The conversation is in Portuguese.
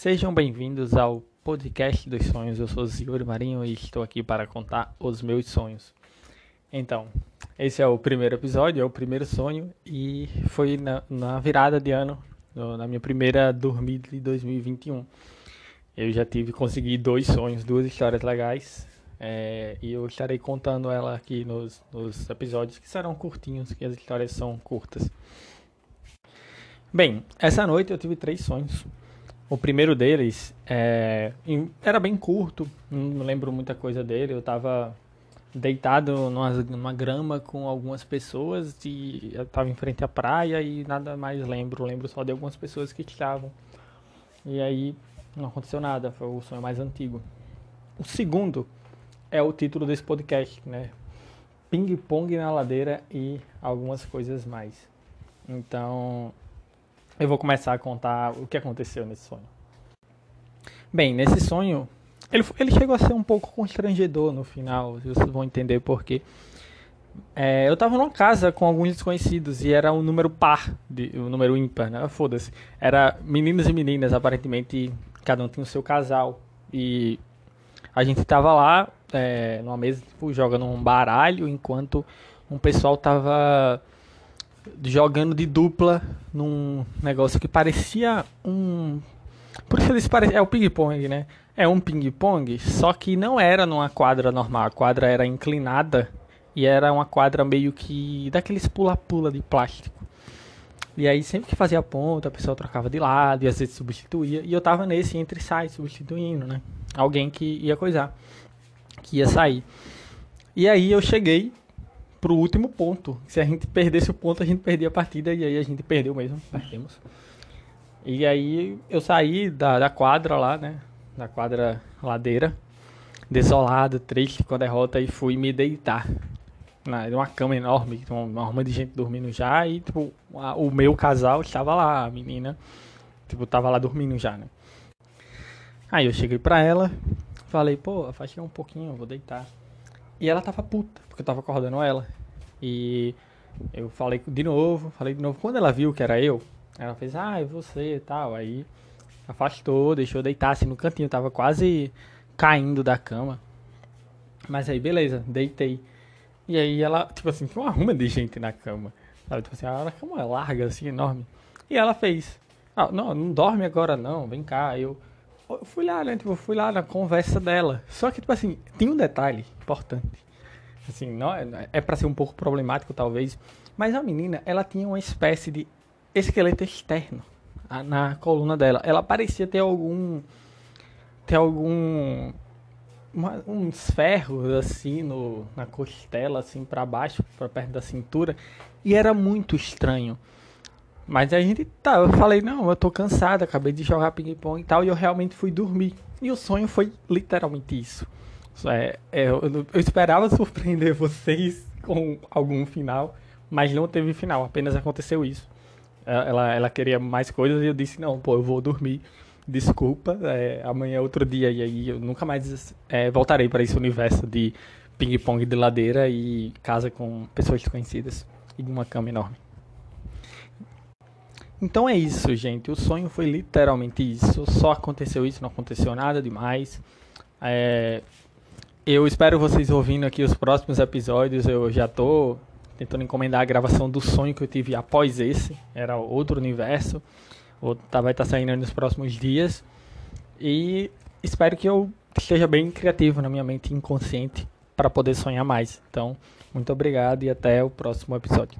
Sejam bem-vindos ao podcast dos sonhos. Eu sou Ziori Marinho e estou aqui para contar os meus sonhos. Então, esse é o primeiro episódio, é o primeiro sonho e foi na, na virada de ano, no, na minha primeira dormida de 2021. Eu já tive, consegui dois sonhos, duas histórias legais é, e eu estarei contando ela aqui nos, nos episódios que serão curtinhos, que as histórias são curtas. Bem, essa noite eu tive três sonhos. O primeiro deles é, era bem curto, não lembro muita coisa dele. Eu estava deitado numa, numa, grama com algumas pessoas e eu estava em frente à praia e nada mais lembro. Lembro só de algumas pessoas que estavam. E aí não aconteceu nada, foi o sonho mais antigo. O segundo é o título desse podcast, né? Ping pong na ladeira e algumas coisas mais. Então, eu vou começar a contar o que aconteceu nesse sonho. Bem, nesse sonho, ele, ele chegou a ser um pouco constrangedor no final, vocês vão entender porquê. É, eu estava numa casa com alguns desconhecidos e era um número par, de, um número ímpar, né? Foda-se. Era meninos e meninas, aparentemente cada um tinha o seu casal. E a gente estava lá, é, numa mesa, tipo, jogando um baralho, enquanto um pessoal tava jogando de dupla num negócio que parecia um. Por isso eles parecem. É o ping-pong, né? É um ping-pong, só que não era numa quadra normal. A quadra era inclinada e era uma quadra meio que. daqueles pula-pula de plástico. E aí sempre que fazia ponta, a pessoa trocava de lado e às vezes substituía. E eu tava nesse entre sai substituindo, né? Alguém que ia coisar, que ia sair. E aí eu cheguei pro último ponto. Se a gente perdesse o ponto, a gente perdia a partida e aí a gente perdeu mesmo, perdemos. E aí eu saí da, da quadra lá, né? Da quadra ladeira, desolado, triste com a derrota e fui me deitar. Na, uma cama enorme, uma, uma arma de gente dormindo já e tipo, a, o meu casal estava lá, a menina, tipo, tava lá dormindo já, né? Aí eu cheguei pra ela, falei, pô, afastei um pouquinho, vou deitar. E ela tava puta, porque eu tava acordando ela. E eu falei de novo, falei de novo. Quando ela viu que era eu, ela fez, ah, é você e tal. Aí afastou, deixou deitar assim no cantinho, tava quase caindo da cama. Mas aí, beleza, deitei. E aí ela, tipo assim, tinha uma ruma de gente na cama. Sabe? Tipo assim, a cama é larga, assim, enorme. E ela fez, ah, não, não dorme agora não, vem cá. Eu eu fui lá, né? Tipo, fui lá na conversa dela. Só que, tipo assim, tem um detalhe importante. Assim, não é, é para ser um pouco problemático, talvez. Mas a menina, ela tinha uma espécie de esqueleto externo na coluna dela. Ela parecia ter algum. ter algum. Uma, uns ferros assim no, na costela, assim para baixo, para perto da cintura. E era muito estranho. Mas a gente tá, eu falei, não, eu tô cansado, acabei de jogar ping-pong e tal, e eu realmente fui dormir. E o sonho foi literalmente isso. É, é, eu, eu, esperava surpreender vocês com algum final, mas não teve final, apenas aconteceu isso. É, ela, ela queria mais coisas e eu disse, não, pô, eu vou dormir. Desculpa, é, amanhã é outro dia e aí eu nunca mais é, voltarei para esse universo de ping-pong de ladeira e casa com pessoas desconhecidas e uma cama enorme. Então é isso, gente. O sonho foi literalmente isso. Só aconteceu isso, não aconteceu nada demais. É... Eu espero vocês ouvindo aqui os próximos episódios. Eu já tô tentando encomendar a gravação do sonho que eu tive após esse. Era outro universo. Tá, vai estar tá saindo nos próximos dias. E espero que eu esteja bem criativo na minha mente inconsciente para poder sonhar mais. Então, muito obrigado e até o próximo episódio.